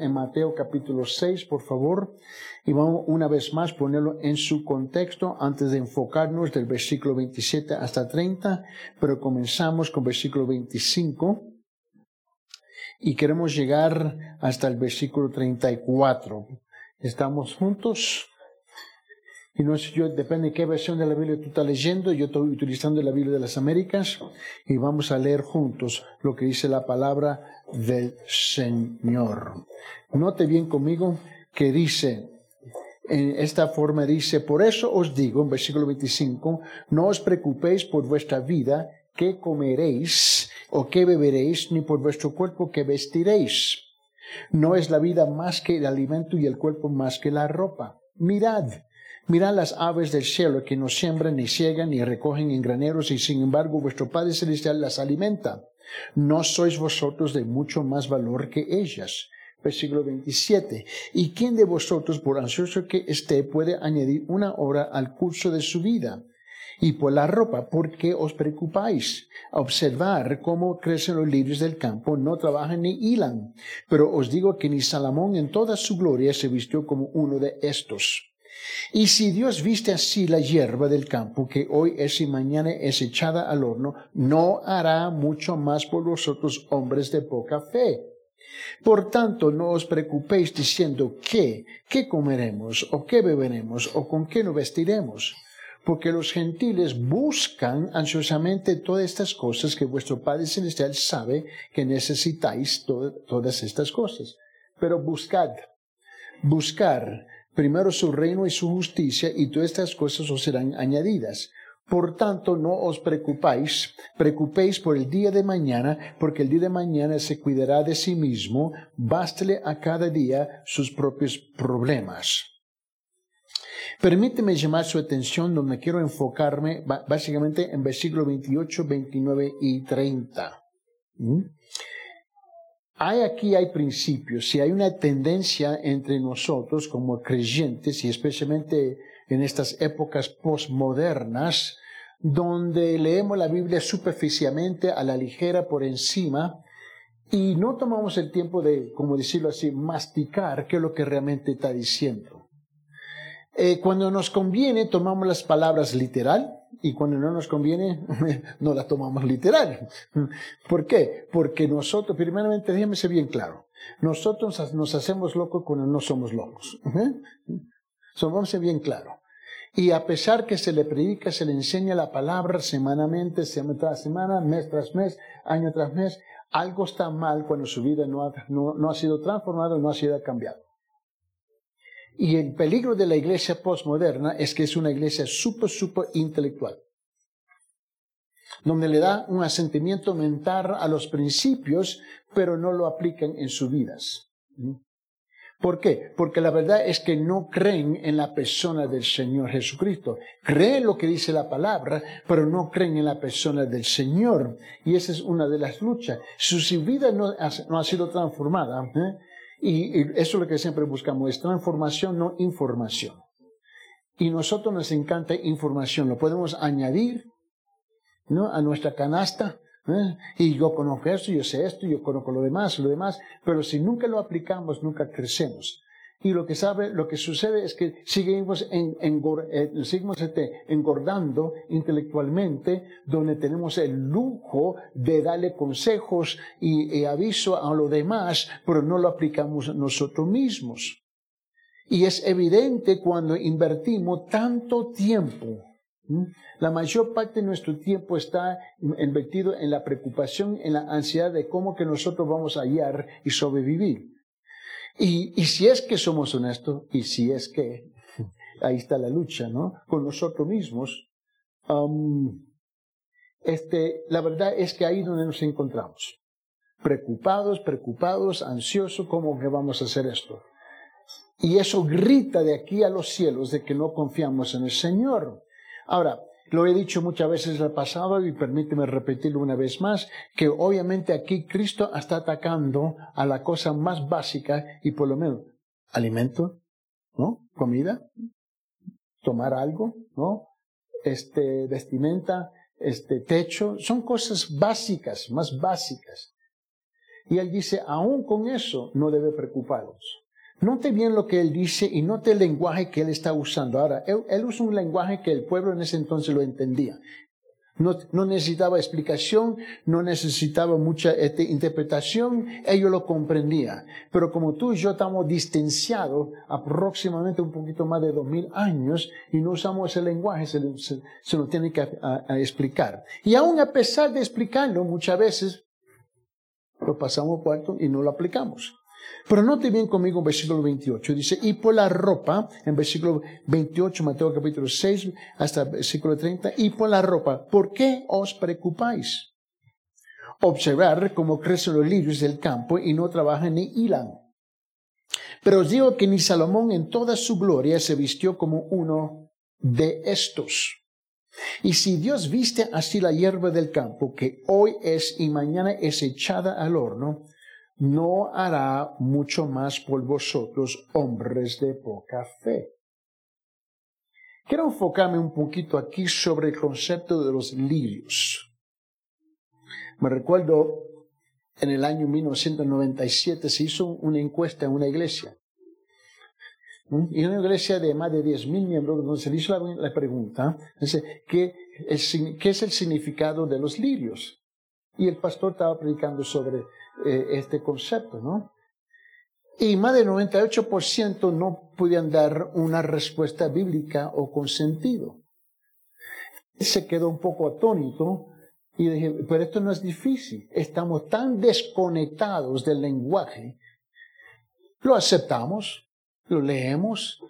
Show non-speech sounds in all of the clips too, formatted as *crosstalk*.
en Mateo capítulo 6, por favor, y vamos una vez más ponerlo en su contexto antes de enfocarnos del versículo 27 hasta 30, pero comenzamos con versículo 25 y queremos llegar hasta el versículo 34. ¿Estamos juntos? Y no sé yo, depende de qué versión de la Biblia tú estás leyendo. Yo estoy utilizando la Biblia de las Américas y vamos a leer juntos lo que dice la palabra del Señor. Note bien conmigo que dice, en esta forma dice, por eso os digo, en versículo 25, no os preocupéis por vuestra vida, qué comeréis o qué beberéis, ni por vuestro cuerpo qué vestiréis. No es la vida más que el alimento y el cuerpo más que la ropa. Mirad, Mirad las aves del cielo que no siembran, ni ciegan, ni recogen en graneros, y sin embargo vuestro Padre Celestial las alimenta. ¿No sois vosotros de mucho más valor que ellas? Versículo 27. ¿Y quién de vosotros, por ansioso que esté, puede añadir una hora al curso de su vida? Y por la ropa, ¿por qué os preocupáis? Observar cómo crecen los lirios del campo, no trabajan ni hilan. Pero os digo que ni Salomón en toda su gloria se vistió como uno de estos. Y si Dios viste así la hierba del campo, que hoy es y mañana es echada al horno, no hará mucho más por vosotros hombres de poca fe. Por tanto, no os preocupéis diciendo qué, qué comeremos, o qué beberemos, o con qué nos vestiremos, porque los gentiles buscan ansiosamente todas estas cosas que vuestro Padre Celestial sabe que necesitáis todas estas cosas. Pero buscad, buscar primero su reino y su justicia, y todas estas cosas os serán añadidas. Por tanto, no os preocupáis, preocupéis por el día de mañana, porque el día de mañana se cuidará de sí mismo, bástele a cada día sus propios problemas. Permíteme llamar su atención donde quiero enfocarme básicamente en versículo 28, 29 y 30 hay aquí hay principios, si hay una tendencia entre nosotros como creyentes y especialmente en estas épocas postmodernas, donde leemos la Biblia superficialmente, a la ligera, por encima, y no tomamos el tiempo de, como decirlo así, masticar qué es lo que realmente está diciendo. Eh, cuando nos conviene, tomamos las palabras literal, y cuando no nos conviene, *laughs* no la tomamos literal. ¿Por qué? Porque nosotros, primeramente, déjeme ser bien claro, nosotros nos hacemos locos cuando no somos locos. Somos bien claro. Y a pesar que se le predica, se le enseña la palabra semanalmente, semana tras semana, mes tras mes, año tras mes, algo está mal cuando su vida no ha, no ha sido transformada, no ha sido cambiada. Y el peligro de la iglesia postmoderna es que es una iglesia súper, súper intelectual, donde le da un asentimiento mental a los principios, pero no lo aplican en sus vidas. ¿Por qué? Porque la verdad es que no creen en la persona del Señor Jesucristo. Creen lo que dice la palabra, pero no creen en la persona del Señor. Y esa es una de las luchas. Si su vida no ha, sido transformada, ¿eh? Y, eso es lo que siempre buscamos, es transformación, no información. Y nosotros nos encanta información, lo podemos añadir ¿no? a nuestra canasta. Y yo conozco esto, yo sé esto, yo conozco lo demás, lo demás, pero si nunca lo aplicamos, nunca crecemos. Y lo que sabe, lo que sucede es que seguimos, eh, este, engordando intelectualmente, donde tenemos el lujo de darle consejos y, aviso a los demás, pero no lo aplicamos nosotros mismos. Y es evidente cuando invertimos tanto tiempo. La mayor parte de nuestro tiempo está invertido en la preocupación, en la ansiedad de cómo que nosotros vamos a hallar y sobrevivir. Y, y si es que somos honestos, y si es que, *laughs* ahí está la lucha, ¿no? Con nosotros mismos, este, la verdad es que ahí donde nos encontramos. Preocupados, preocupados, ansiosos, ¿cómo vamos a hacer esto? Y eso grita de aquí a los cielos de que no confiamos en el Señor. Ahora, lo he dicho muchas veces en el pasado y permíteme repetirlo una vez más, que obviamente aquí Cristo está atacando a la cosa más básica y por lo menos alimento, ¿no? Comida, tomar algo, ¿no? Este, vestimenta, este, techo, son cosas básicas, más básicas. Y él dice, aún con eso no debe preocuparos. Note bien lo que él dice y note el lenguaje que él está usando. Ahora, él, usa un lenguaje que el pueblo en ese entonces lo entendía. No, necesitaba explicación, no necesitaba mucha este, interpretación, ellos lo comprendían. Pero como tú y yo estamos distanciados aproximadamente un poquito más de dos mil años y no usamos ese lenguaje, se, se, lo tiene que explicar. Y aún a pesar de explicarlo, muchas veces lo pasamos cuarto y no lo aplicamos. Pero note bien conmigo en versículo 28. Dice, y por la ropa, en versículo 28, Mateo capítulo 6, hasta versículo 30, y por la ropa, ¿por qué os preocupáis? Observar cómo crecen los lirios del campo y no trabajan ni hilan. Pero os digo que ni Salomón en toda su gloria se vistió como uno de estos. Y si Dios viste así la hierba del campo, que hoy es y mañana es echada al horno, no hará mucho más por vosotros, hombres de poca fe. Quiero enfocarme un poquito aquí sobre el concepto de los lirios. Me recuerdo en el año 1997 se hizo una encuesta en una iglesia. Y una iglesia de más de 10.000 miembros, donde se le hizo la, pregunta, ¿qué es el significado de los lirios? Y el pastor estaba predicando sobre eh, este concepto, ¿no? Y más del 98% no podían dar una respuesta bíblica o con sentido. Se quedó un poco atónito y dije, pero esto no es difícil. Estamos tan desconectados del lenguaje. Lo aceptamos, lo leemos,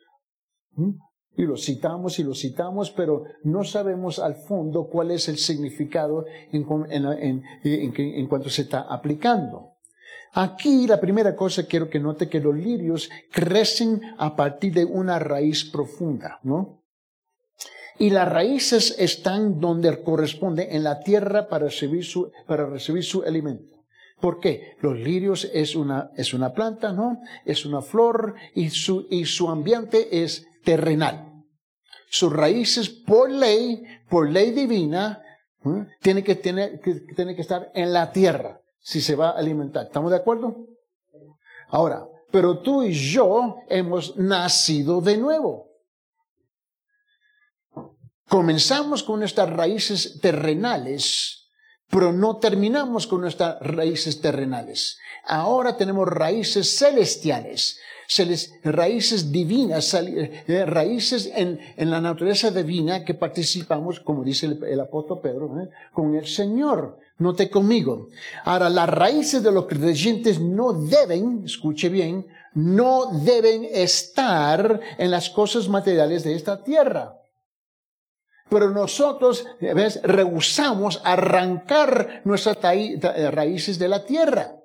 y lo citamos y lo citamos, pero no sabemos al fondo cuál es el significado en, en, cuanto se está aplicando. Aquí la primera cosa quiero que note que los lirios crecen a partir de una raíz profunda, ¿no? Y las raíces están donde corresponde en la tierra para recibir su, para recibir su alimento. ¿Por qué? Los lirios es una, es una planta, ¿no? Es una flor y su, y su ambiente es terrenal sus raíces por ley, por ley divina, tiene que, tener, que, tiene que estar en la tierra si se va a alimentar. ¿Estamos de acuerdo? Ahora, pero tú y yo hemos nacido de nuevo. Comenzamos con nuestras raíces terrenales, pero no terminamos con nuestras raíces terrenales. Ahora tenemos raíces celestiales raíces divinas, eh, raíces en, la naturaleza divina que participamos, como dice el, apóstol Pedro, ¿eh? con el Señor. Note conmigo. Ahora, las raíces de los creyentes no deben, escuche bien, no deben estar en las cosas materiales de esta tierra. Pero nosotros, ¿ves? rehusamos arrancar nuestras raíces de la tierra.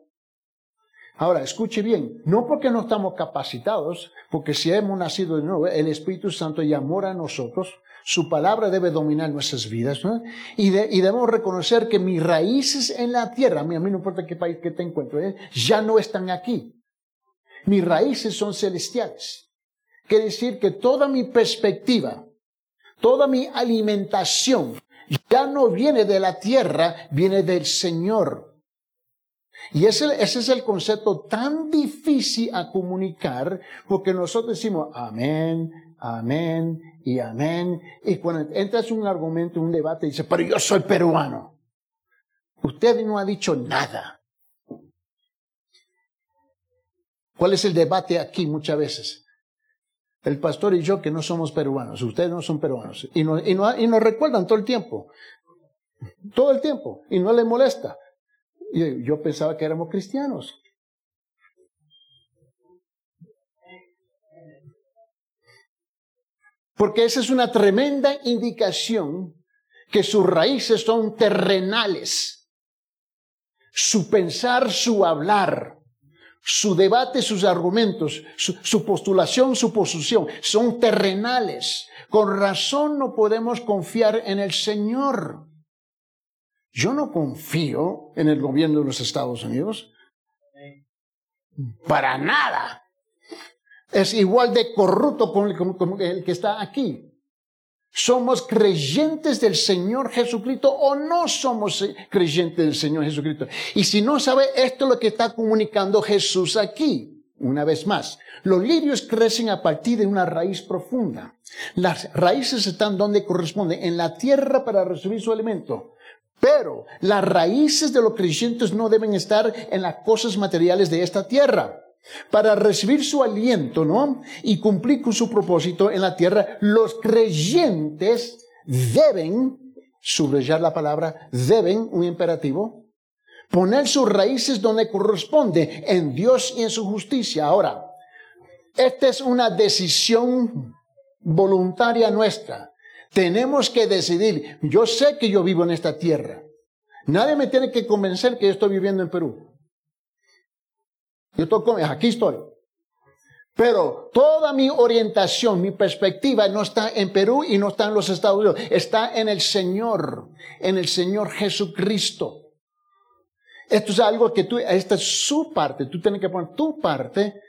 Ahora, escuche bien, no porque no estamos capacitados, porque si hemos nacido de nuevo, el Espíritu Santo ya mora en nosotros, su palabra debe dominar nuestras vidas, ¿no? y, debemos reconocer que mis raíces en la tierra, a mí, no importa qué país que te encuentres, ¿eh? ya no están aquí. Mis raíces son celestiales. Quiere decir que toda mi perspectiva, toda mi alimentación, ya no viene de la tierra, viene del Señor. Y ese, ese, es el concepto tan difícil a comunicar porque nosotros decimos amén, amén y amén. Y cuando entras en un argumento, un debate, dice, pero yo soy peruano. Usted no ha dicho nada. ¿Cuál es el debate aquí muchas veces? El pastor y yo que no somos peruanos, ustedes no son peruanos. Y, no, y, no, y nos recuerdan todo el tiempo. Todo el tiempo. Y no le molesta. Yo pensaba que éramos cristianos. Porque esa es una tremenda indicación que sus raíces son terrenales. Su pensar, su hablar, su debate, sus argumentos, su, su, postulación, su posición, son terrenales. Con razón no podemos confiar en el Señor. Yo no confío en el gobierno de los Estados Unidos. Para nada. Es igual de corrupto como el, que está aquí. ¿Somos creyentes del Señor Jesucristo o no somos creyentes del Señor Jesucristo? Y si no sabe, esto es lo que está comunicando Jesús aquí. Una vez más, los lirios crecen a partir de una raíz profunda. Las raíces están donde corresponden, en la tierra para recibir su alimento. Pero las raíces de los creyentes no deben estar en las cosas materiales de esta tierra. Para recibir su aliento, ¿no? Y cumplir con su propósito en la tierra, los creyentes deben, subrayar la palabra, deben, un imperativo, poner sus raíces donde corresponde, en Dios y en su justicia. Ahora, esta es una decisión voluntaria nuestra. Tenemos que decidir. Yo sé que yo vivo en esta tierra. Nadie me tiene que convencer que yo estoy viviendo en Perú. Yo estoy, aquí estoy. Pero toda mi orientación, mi perspectiva no está en Perú y no está en los Estados Unidos, está en el Señor, en el Señor Jesucristo. Esto es algo que tú, esta es su parte, tú tienes que poner tu parte,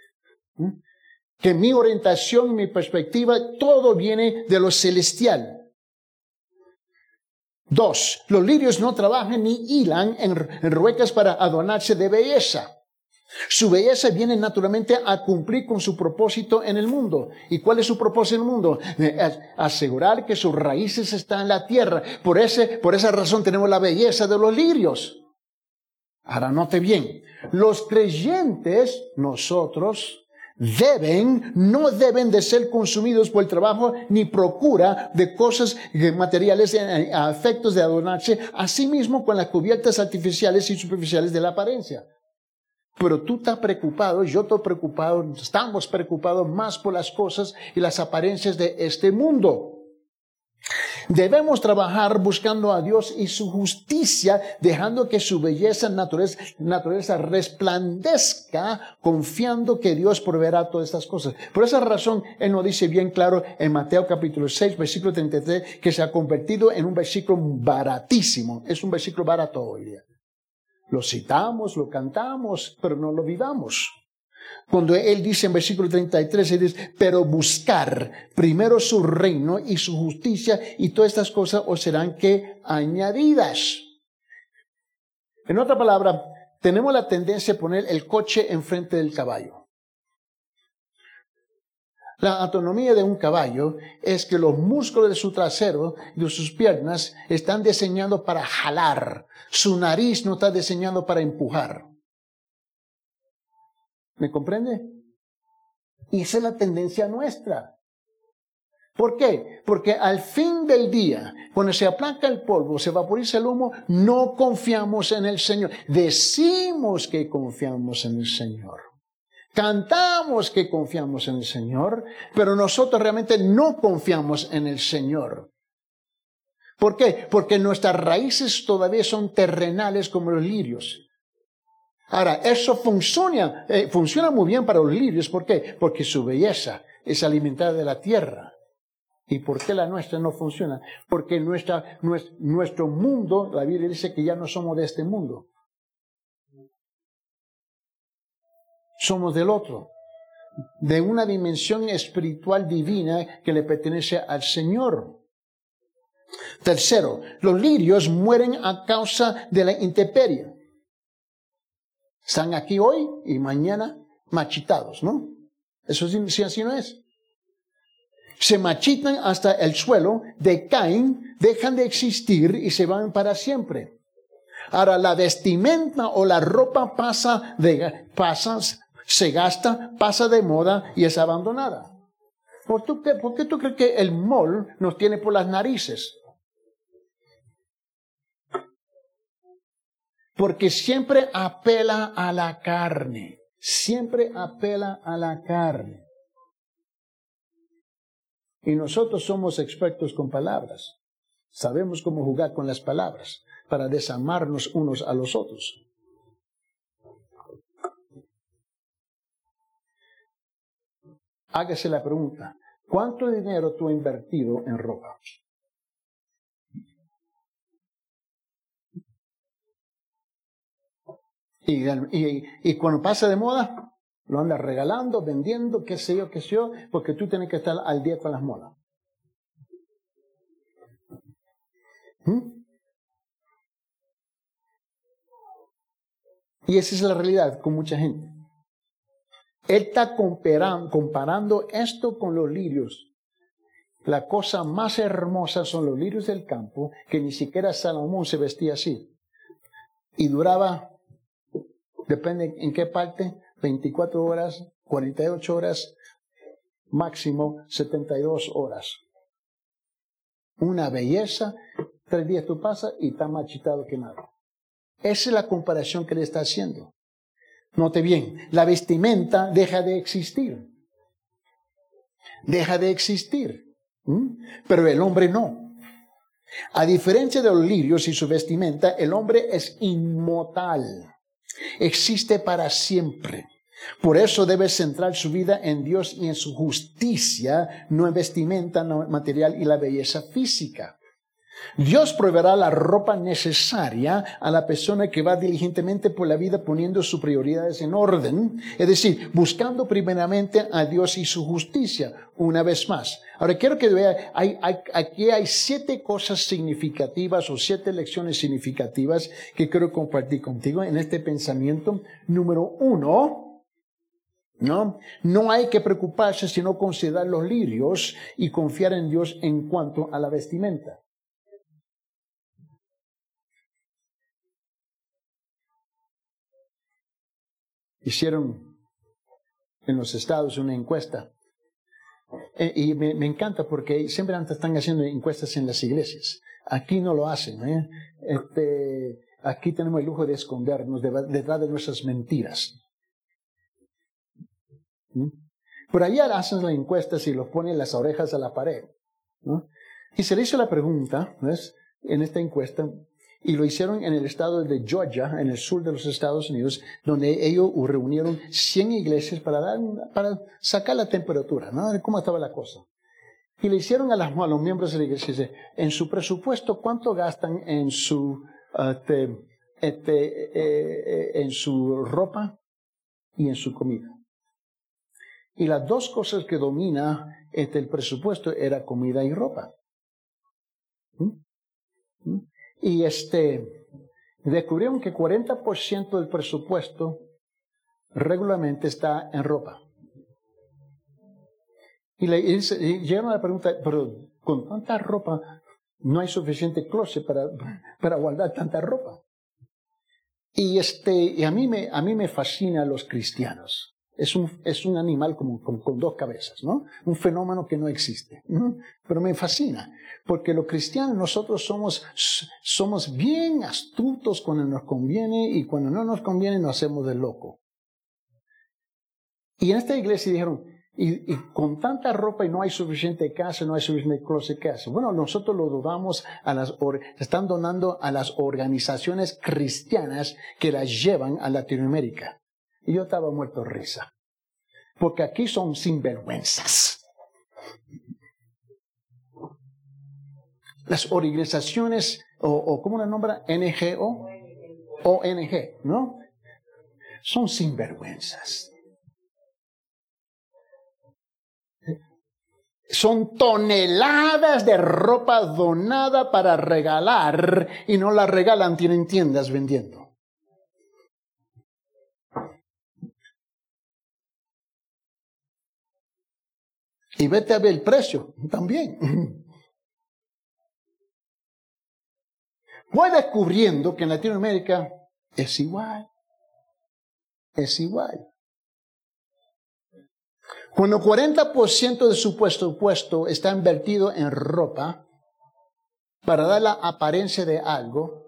que mi orientación, mi perspectiva, todo viene de lo celestial. Dos, los lirios no trabajan ni hilan en, en ruecas para adornarse de belleza. Su belleza viene naturalmente a cumplir con su propósito en el mundo. ¿Y cuál es su propósito en el mundo? Eh, asegurar que sus raíces están en la tierra. Por, ese, por esa razón tenemos la belleza de los lirios. Ahora note bien, los creyentes, nosotros, deben, no deben de ser consumidos por el trabajo ni procura de cosas materiales a efectos de adornarse, mismo con las cubiertas artificiales y superficiales de la apariencia. Pero tú estás preocupado, yo estoy preocupado, estamos preocupados más por las cosas y las apariencias de este mundo. Debemos trabajar buscando a Dios y su justicia, dejando que su belleza naturaleza, naturaleza resplandezca, confiando que Dios proveerá todas estas cosas. Por esa razón, Él nos dice bien claro en Mateo capítulo 6, versículo 33, que se ha convertido en un versículo baratísimo. Es un versículo barato hoy día. Lo citamos, lo cantamos, pero no lo vivamos. Cuando él dice en versículo 33, él dice, pero buscar primero su reino y su justicia y todas estas cosas os serán que añadidas. En otra palabra, tenemos la tendencia a poner el coche enfrente del caballo. La autonomía de un caballo es que los músculos de su trasero y de sus piernas están diseñados para jalar. Su nariz no está diseñado para empujar. ¿Me comprende? Y esa es la tendencia nuestra. ¿Por qué? Porque al fin del día, cuando se aplaca el polvo, se vaporiza el humo, no confiamos en el Señor. Decimos que confiamos en el Señor. Cantamos que confiamos en el Señor, pero nosotros realmente no confiamos en el Señor. ¿Por qué? Porque nuestras raíces todavía son terrenales como los lirios. Ahora, eso funciona, eh, funciona muy bien para los lirios. ¿Por qué? Porque su belleza es alimentada de la tierra. ¿Y por qué la nuestra no funciona? Porque nuestra, nuestro mundo, la Biblia dice que ya no somos de este mundo. somos del otro, de una dimensión espiritual divina que le pertenece al Señor. Tercero, los lirios mueren a causa de la intemperie. Están aquí hoy y mañana machitados, ¿no? Eso sí, así no es. Se machitan hasta el suelo, decaen, dejan de existir y se van para siempre. Ahora, la vestimenta o la ropa pasa de, pasas se gasta, pasa de moda y es abandonada. ¿Por, qué, tú crees que el mol nos tiene por las narices? Porque siempre apela a la carne, siempre apela a la carne. Y nosotros somos expertos con palabras. Sabemos cómo jugar con las palabras para desamarnos unos a los otros. hágase la pregunta, ¿cuánto dinero tú has invertido en ropa? Y, cuando pasa de moda, lo andas regalando, vendiendo, qué sé yo, qué sé yo, porque tú tienes que estar al día con las modas. ¿Mm? Y esa es la realidad con mucha gente. Él está comparando, esto con los lirios. La cosa más hermosa son los lirios del campo, que ni siquiera Salomón se vestía así. Y duraba, depende en qué parte, 24 horas, 48 horas, máximo 72 horas. Una belleza, tres días tú pasas y está machitado que nada. Esa es la comparación que le está haciendo. Note bien, la vestimenta deja de existir. Deja de existir. Pero el hombre no. A diferencia de los lirios y su vestimenta, el hombre es inmortal. Existe para siempre. Por eso debe centrar su vida en Dios y en su justicia, no en vestimenta no material y la belleza física. Dios proveerá la ropa necesaria a la persona que va diligentemente por la vida poniendo sus prioridades en orden, es decir, buscando primeramente a Dios y su justicia, una vez más. Ahora quiero que vea, aquí hay siete cosas significativas o siete lecciones significativas que quiero compartir contigo en este pensamiento. Número uno, ¿no? No hay que preocuparse sino considerar los lirios y confiar en Dios en cuanto a la vestimenta. Hicieron en los estados una encuesta. Eh, y me, encanta porque siempre antes están haciendo encuestas en las iglesias. Aquí no lo hacen. ¿eh? Este, aquí tenemos el lujo de escondernos detrás de nuestras mentiras. ¿Mm? Por allá hacen las encuestas y los ponen las orejas a la pared. Y se le hizo la pregunta, ¿ves? en esta encuesta, y lo hicieron en el estado de Georgia, en el sur de los Estados Unidos, donde ellos reunieron 100 iglesias para, dar, para sacar la temperatura, ¿no? Cómo estaba la cosa. Y le hicieron a, los miembros de la iglesia, en su presupuesto, ¿cuánto gastan en su, este, este, eh, eh, en su ropa y en su comida? Y las dos cosas que domina este, el presupuesto era comida y ropa. ¿Mm? ¿Mm? Y este, descubrieron que 40% del presupuesto regularmente está en ropa. Y le llegaron a la pregunta, pero con tanta ropa no hay suficiente closet para, para guardar tanta ropa. Y este, y a mí me, a mí me fascina los cristianos. Es un, es un animal con, con, dos cabezas, ¿no? Un fenómeno que no existe. Pero me fascina, porque los cristianos nosotros somos, somos bien astutos cuando nos conviene y cuando no nos conviene nos hacemos de loco. Y en esta iglesia dijeron, y, con tanta ropa y no hay suficiente casa, no hay suficiente closet casa. Bueno, nosotros lo dudamos a las, están donando a las organizaciones cristianas que las llevan a Latinoamérica. Y yo estaba muerto de risa. Porque aquí son sinvergüenzas. Las organizaciones, o, ¿cómo la nombra? NGO, ONG, ¿no? Son sinvergüenzas. Son toneladas de ropa donada para regalar y no la regalan, tienen tiendas vendiendo. Y vete a ver el precio también. Voy descubriendo que en Latinoamérica es igual. Es igual. Cuando 40% de su puesto está invertido en ropa para dar la apariencia de algo,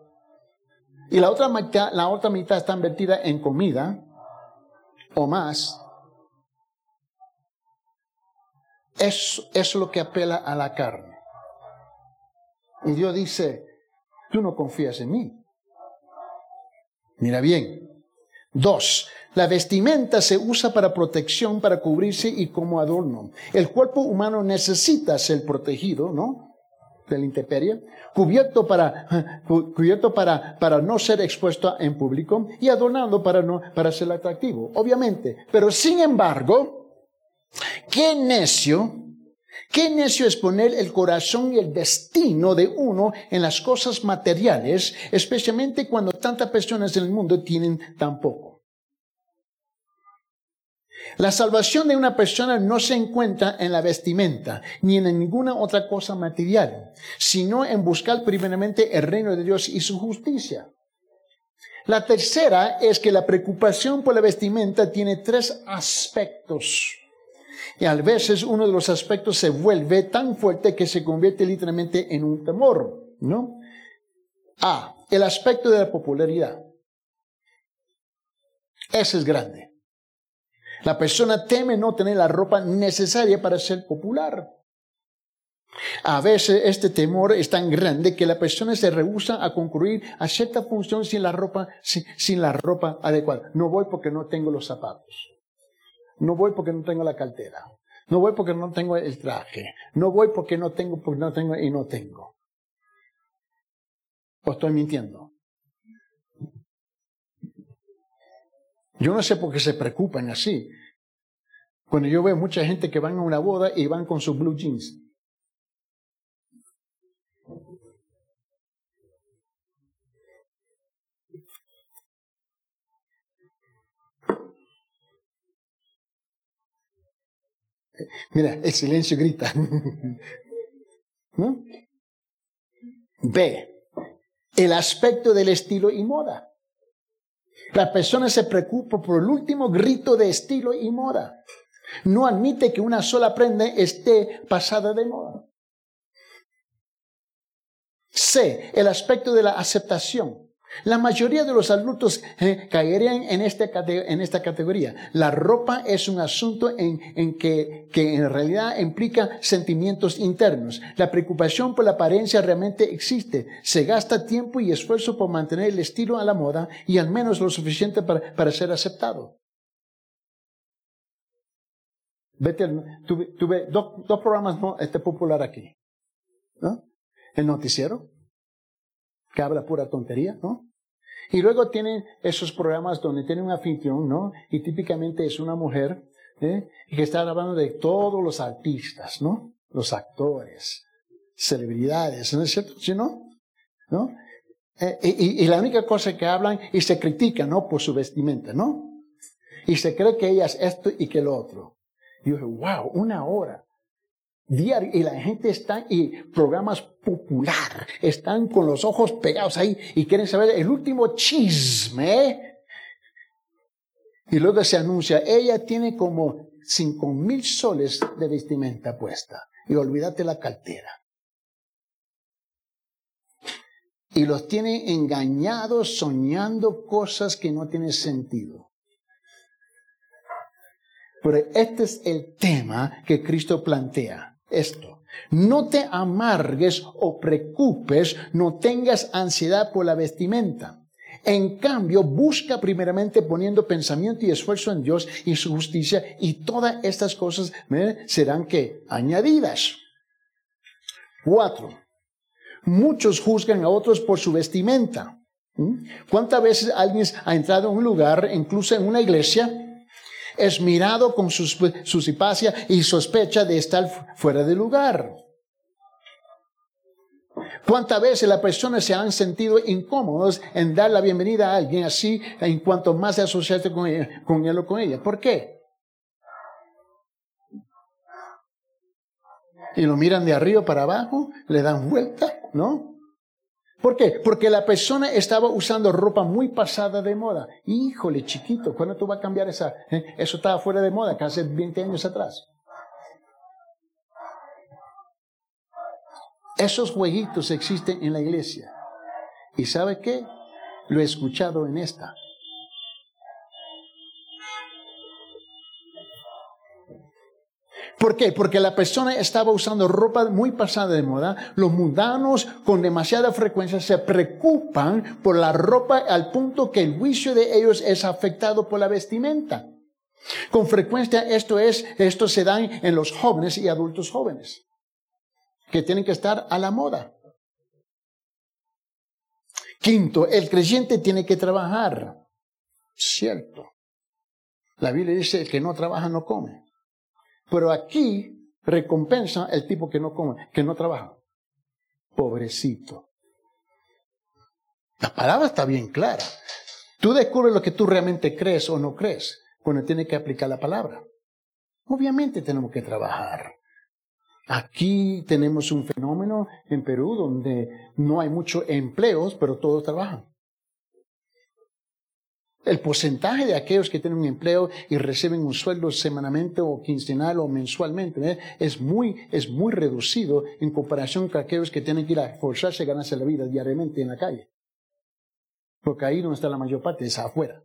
y la otra mitad, la otra mitad está invertida en comida o más, es, es lo que apela a la carne. Y Dios dice, tú no confías en mí. Mira bien. Dos, la vestimenta se usa para protección, para cubrirse y como adorno. El cuerpo humano necesita ser protegido, ¿no? De la intemperie, cubierto para, cubierto para, para no ser expuesto en público y adornado para, no, para ser atractivo, obviamente. Pero sin embargo, Qué necio Qué necio es poner el corazón y el destino de uno en las cosas materiales, especialmente cuando tantas personas en el mundo tienen tan poco. La salvación de una persona no se encuentra en la vestimenta ni en ninguna otra cosa material, sino en buscar primeramente el reino de Dios y su justicia. La tercera es que la preocupación por la vestimenta tiene tres aspectos. Y a veces uno de los aspectos se vuelve tan fuerte que se convierte literalmente en un temor, ¿no? A, el aspecto de la popularidad. Ese es grande. La persona teme no tener la ropa necesaria para ser popular. A veces este temor es tan grande que la persona se rehúsa a concluir a cierta función sin la ropa, sin la ropa adecuada. No voy porque no tengo los zapatos. No voy porque no tengo la cartera. No voy porque no tengo el traje. No voy porque no tengo, porque no tengo y no tengo. ¿O estoy mintiendo? Yo no sé por qué se preocupan así. Cuando yo veo mucha gente que van a una boda y van con sus blue jeans. Mira, el silencio grita. *laughs* B. El aspecto del estilo y moda. La persona se preocupa por el último grito de estilo y moda. No admite que una sola prenda esté pasada de moda. C. El aspecto de la aceptación. La mayoría de los adultos eh, caerían en, este, en, esta categoría. La ropa es un asunto en, en que, que, en realidad implica sentimientos internos. La preocupación por la apariencia realmente existe. Se gasta tiempo y esfuerzo por mantener el estilo a la moda y al menos lo suficiente para, para ser aceptado. Vete, tuve, dos, dos, programas ¿no? este popular aquí. ¿no? El noticiero que habla pura tontería, ¿no? Y luego tienen esos programas donde tienen un anfitrión, ¿no? Y típicamente es una mujer, ¿eh? Y que está hablando de todos los artistas, ¿no? Los actores, celebridades, ¿no es cierto? ¿Sí, no? ¿No? Eh, y, y, la única cosa que hablan y se critican, ¿no? Por su vestimenta, ¿no? Y se cree que ella es esto y que lo otro. Y yo dije, wow, una hora y la gente está y programas popular están con los ojos pegados ahí y quieren saber el último chisme. Y luego se anuncia ella tiene como cinco mil soles de vestimenta puesta y olvídate la cartera. Y los tiene engañados soñando cosas que no tienen sentido. Pero este es el tema que Cristo plantea esto. No te amargues o preocupes, no tengas ansiedad por la vestimenta. En cambio, busca primeramente poniendo pensamiento y esfuerzo en Dios y su justicia y todas estas cosas serán que añadidas. Cuatro. Muchos juzgan a otros por su vestimenta. ¿Mm? ¿Cuántas veces alguien ha entrado a un lugar, incluso en una iglesia, es mirado con su suspicacia y sospecha de estar fuera de lugar. ¿Cuántas veces las personas se han sentido incómodos en dar la bienvenida a alguien así en cuanto más se asociaste con, con él o con ella? ¿Por qué? Y lo miran de arriba para abajo, le dan vuelta, ¿no? ¿Por qué? Porque la persona estaba usando ropa muy pasada de moda. Híjole, chiquito, ¿cuándo tú vas a cambiar esa? Eh? Eso estaba fuera de moda, casi 20 años atrás. Esos jueguitos existen en la iglesia. ¿Y sabe qué? Lo he escuchado en esta. ¿Por qué? Porque la persona estaba usando ropa muy pasada de moda. Los mundanos con demasiada frecuencia se preocupan por la ropa al punto que el juicio de ellos es afectado por la vestimenta. Con frecuencia esto es, esto se da en los jóvenes y adultos jóvenes, que tienen que estar a la moda. Quinto, el creyente tiene que trabajar. Cierto. La Biblia dice, el que no trabaja no come. Pero aquí recompensa el tipo que no come, que no trabaja. Pobrecito. La palabra está bien clara. Tú descubres lo que tú realmente crees o no crees cuando tienes que aplicar la palabra. Obviamente tenemos que trabajar. Aquí tenemos un fenómeno en Perú donde no hay muchos empleos, pero todos trabajan. El porcentaje de aquellos que tienen un empleo y reciben un sueldo semanalmente o quincenal o mensualmente ¿eh? es, muy, es muy reducido en comparación con aquellos que tienen que ir a forzarse a ganarse la vida diariamente en la calle. Porque ahí donde está la mayor parte, es afuera.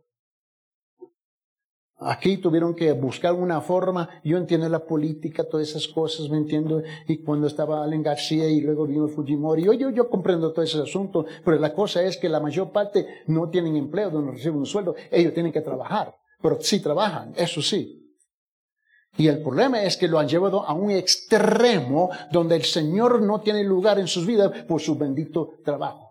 Aquí tuvieron que buscar una forma, yo entiendo la política, todas esas cosas, me entiendo, y cuando estaba Allen García y luego vino Fujimori, yo, yo, yo comprendo todo ese asunto, pero la cosa es que la mayor parte no tienen empleo, no reciben un sueldo, ellos tienen que trabajar, pero sí trabajan, eso sí. Y el problema es que lo han llevado a un extremo donde el Señor no tiene lugar en sus vidas por su bendito trabajo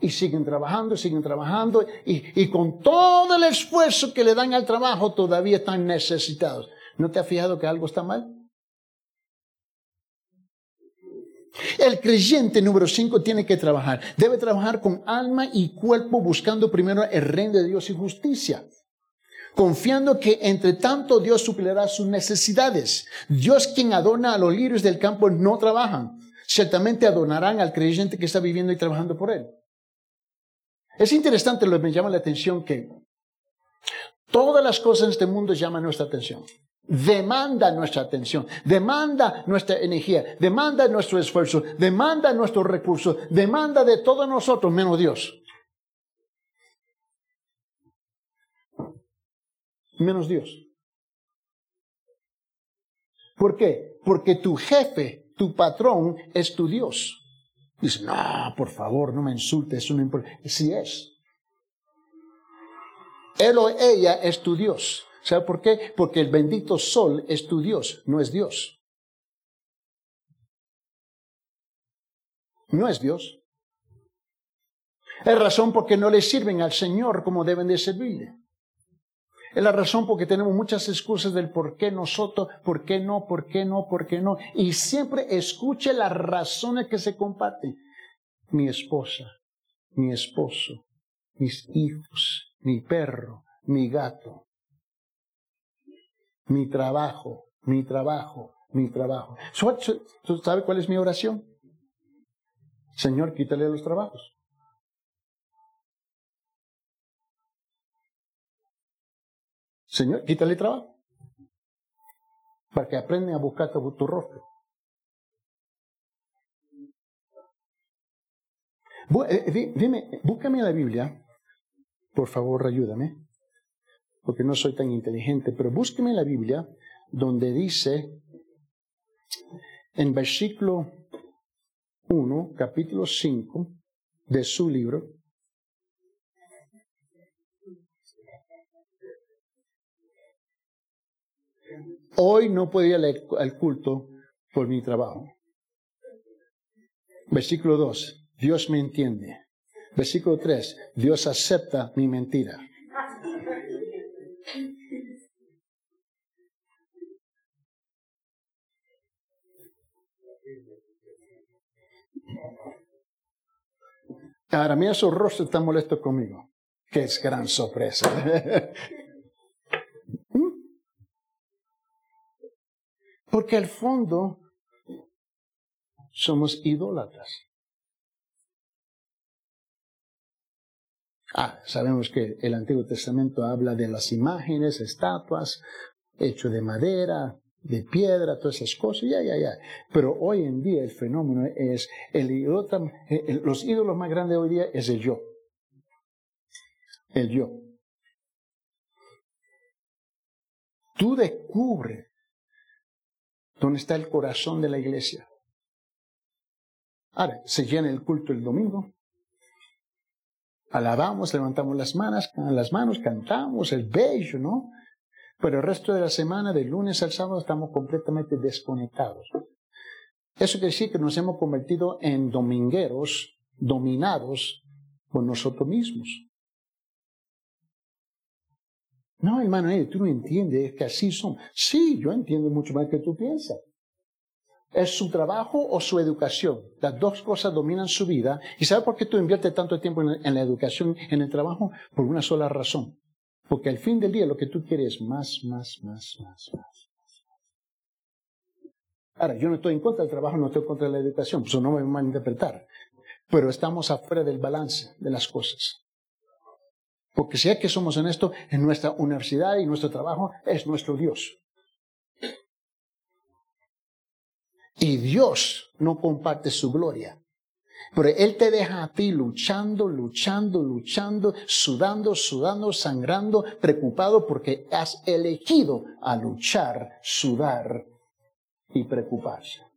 y siguen trabajando, siguen trabajando y, con todo el esfuerzo que le dan al trabajo todavía están necesitados. ¿No te has fijado que algo está mal? El creyente número 5 tiene que trabajar. Debe trabajar con alma y cuerpo buscando primero el reino de Dios y justicia. Confiando que entre tanto Dios suplirá sus necesidades. Dios quien adorna a los líderes del campo no trabajan. Ciertamente adornarán al creyente que está viviendo y trabajando por él. Es interesante, lo que me llama la atención que todas las cosas en este mundo llaman nuestra atención. Demanda nuestra atención, demanda nuestra energía, demanda nuestro esfuerzo, demanda nuestros recursos, demanda de todos nosotros menos Dios. Menos Dios. ¿Por qué? Porque tu jefe, tu patrón es tu Dios. Dice, no, por favor, no me insultes, eso no importa. Sí es. Él o ella es tu Dios. ¿Sabe por qué? Porque el bendito sol es tu Dios, no es Dios. No es Dios. Es razón porque no le sirven al Señor como deben de servirle. Es la razón porque tenemos muchas excusas del por qué nosotros, por qué no, por qué no, por qué no. Y siempre escuche las razones que se comparten. Mi esposa, mi esposo, mis hijos, mi perro, mi gato, mi trabajo, mi trabajo, mi trabajo. ¿Tú sabes cuál es mi oración? Señor, quítale los trabajos. Señor, quítale trabajo. Para que aprendan a buscar tu, rostro. Eh, dime, búscame la Biblia. Por favor, ayúdame. Porque no soy tan inteligente, pero búsqueme la Biblia donde dice en versículo 1, capítulo 5 de su libro, Hoy no podía ir al culto por mi trabajo. Versículo 2. Dios me entiende. Versículo 3. Dios acepta mi mentira. Ahora, mira su rostro está molesto conmigo. Que es gran sorpresa. *laughs* Porque al fondo somos idólatras. Ah, sabemos que el Antiguo Testamento habla de las imágenes, estatuas, hecho de madera, de piedra, todas esas cosas, ya, ya, ya. Pero hoy en día el fenómeno es, el idólatra, los ídolos más grandes hoy día es el yo. El yo. Tú descubres ¿Dónde está el corazón de la iglesia? Ahora, se llena el culto el domingo. Alabamos, levantamos las manos, las manos, cantamos, es bello, ¿no? Pero el resto de la semana, del lunes al sábado, estamos completamente desconectados. Eso quiere decir que nos hemos convertido en domingueros, dominados por nosotros mismos. No, hermano, tú no entiendes que así son. Sí, yo entiendo mucho más que tú piensas. ¿Es su trabajo o su educación? Las dos cosas dominan su vida. ¿Y sabe por qué tú inviertes tanto tiempo en la educación, en el trabajo? Por una sola razón. Porque al fin del día lo que tú quieres es más, más, más, más, más. Ahora, yo no estoy en contra del trabajo, no estoy en contra de la educación, eso no me va a malinterpretar. Pero estamos afuera del balance de las cosas. Porque si es que somos honestos, en nuestra universidad y nuestro trabajo es nuestro Dios. Y Dios no comparte su gloria. Pero Él te deja a ti luchando, luchando, luchando, sudando, sudando, sangrando, preocupado porque has elegido a luchar, sudar y preocuparse.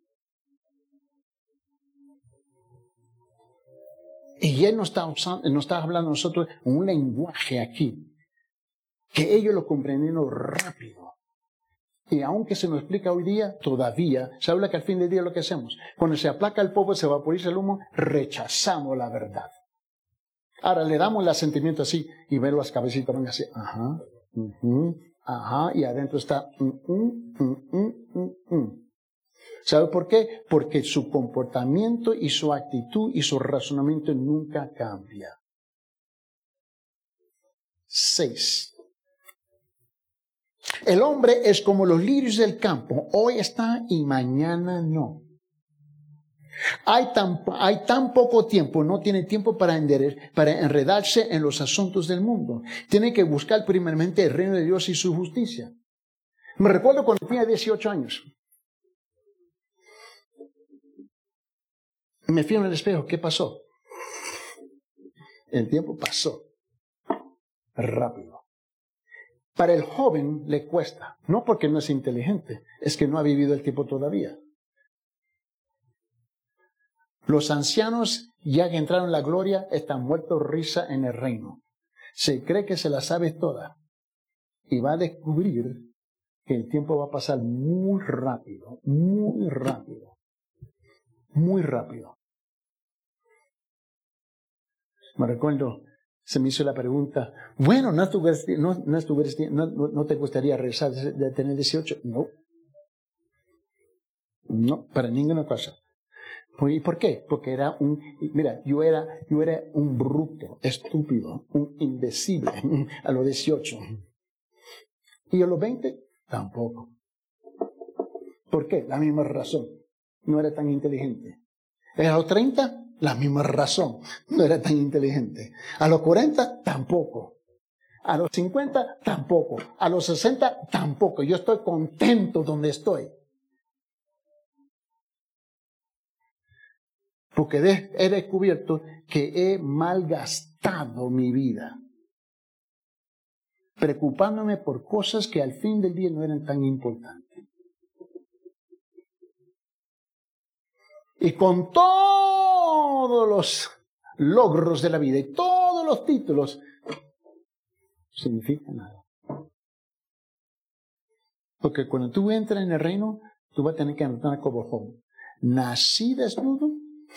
Y Él nos está, nos está hablando a nosotros un lenguaje aquí, que ellos lo comprendieron rápido. Y aunque se nos explica hoy día, todavía se habla que al fin del día lo que hacemos, cuando se aplaca el polvo, se vaporiza el humo, rechazamos la verdad. Ahora le damos el asentimiento así y ver las cabecitas van así, ajá, ajá, y adentro está, ¿Sabe por qué? Porque su comportamiento y su actitud y su razonamiento nunca cambia. Seis. El hombre es como los lirios del campo, hoy está y mañana no. Hay tan, hay tan poco tiempo, no tiene tiempo para, para enredarse en los asuntos del mundo. Tiene que buscar primeramente el reino de Dios y su justicia. Me recuerdo cuando tenía 18 años. Me fui en el espejo, ¿qué pasó? El tiempo pasó rápido. Para el joven le cuesta, no porque no es inteligente, es que no ha vivido el tiempo todavía. Los ancianos, ya que entraron en la gloria, están muertos risa en el reino. Se cree que se la sabe toda y va a descubrir que el tiempo va a pasar muy rápido, muy rápido, muy rápido. Me recuerdo se me hizo la pregunta, bueno, ¿no, no, te gustaría regresar de tener 18? No. No, para ninguna cosa. ¿Y por qué? Porque era un, mira, yo era, yo era un bruto, estúpido, un imbécil *laughs* a los 18. Y a los 20, tampoco. ¿Por qué? La misma razón. No era tan inteligente. A los 30, la misma razón. No era tan inteligente. A los 40, tampoco. A los 50, tampoco. A los 60, tampoco. Yo estoy contento donde estoy. Porque he descubierto que he malgastado mi vida. Preocupándome por cosas que al fin del día no eran tan importantes. Y con todos los logros de la vida y todos los títulos, significa nada. Porque cuando tú entras en el reino, tú vas a tener que anotar como joven. Nací desnudo,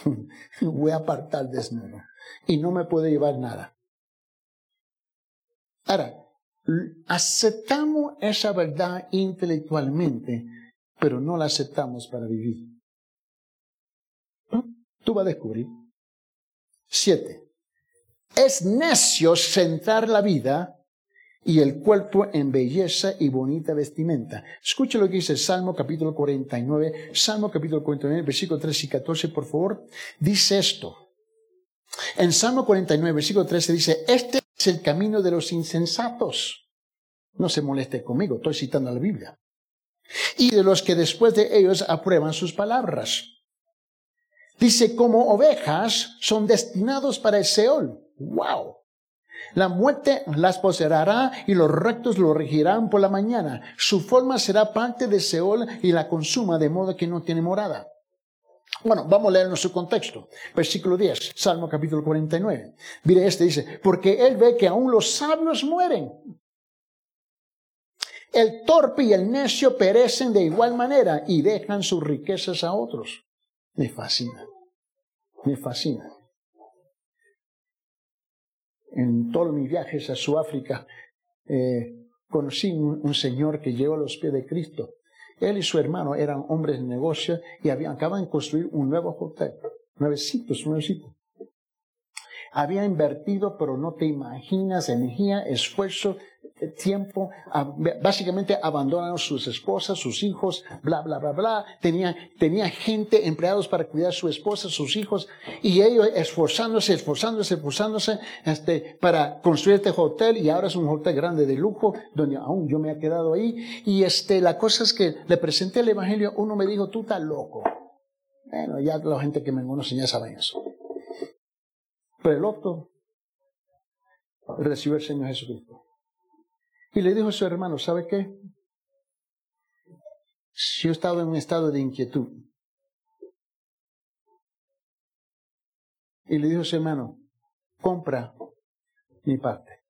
*laughs* voy a apartar desnudo. Y no me puede llevar nada. Ahora, aceptamos esa verdad intelectualmente, pero no la aceptamos para vivir. Tú vas a descubrir. Siete. Es necio centrar la vida y el cuerpo en belleza y bonita vestimenta. Escucha lo que dice Salmo capítulo 49, Salmo capítulo 49, versículo 13 y 14, por favor. Dice esto. En Salmo 49, versículo 13 dice, este es el camino de los insensatos. No se moleste conmigo, estoy citando la Biblia. Y de los que después de ellos aprueban sus palabras. Dice, como ovejas son destinados para el Seol. ¡Wow! La muerte las poseerá y los rectos lo regirán por la mañana. Su forma será parte de Seol y la consuma de modo que no tiene morada. Bueno, vamos a leer su contexto. Versículo 10, Salmo capítulo 49. Mire este dice, porque él ve que aún los sabios mueren. El torpe y el necio perecen de igual manera y dejan sus riquezas a otros. Me fascina. Me fascina. En todos mis viajes a Sudáfrica, eh, conocí un, señor que llegó a los pies de Cristo. Él y su hermano eran hombres de negocio y habían, acaban de construir un nuevo hotel. Nuevecitos, nuevecitos. Había invertido, pero no te imaginas, energía, esfuerzo, tiempo, básicamente abandonaron sus esposas, sus hijos, bla, bla, bla, bla. Tenía, tenía gente, empleados para cuidar a su esposa, sus hijos, y ellos esforzándose, esforzándose, esforzándose, este, para construir este hotel, y ahora es un hotel grande de lujo, donde aún yo me he quedado ahí. Y este, la cosa es que le presenté el evangelio, uno me dijo, tú estás loco. Bueno, ya la gente que me conoce ya saben eso. Pero el otro recibió el Señor Jesucristo. Y le dijo a su hermano, ¿sabe qué? Yo estaba en un estado de inquietud. Y le dijo a su hermano, compra mi parte.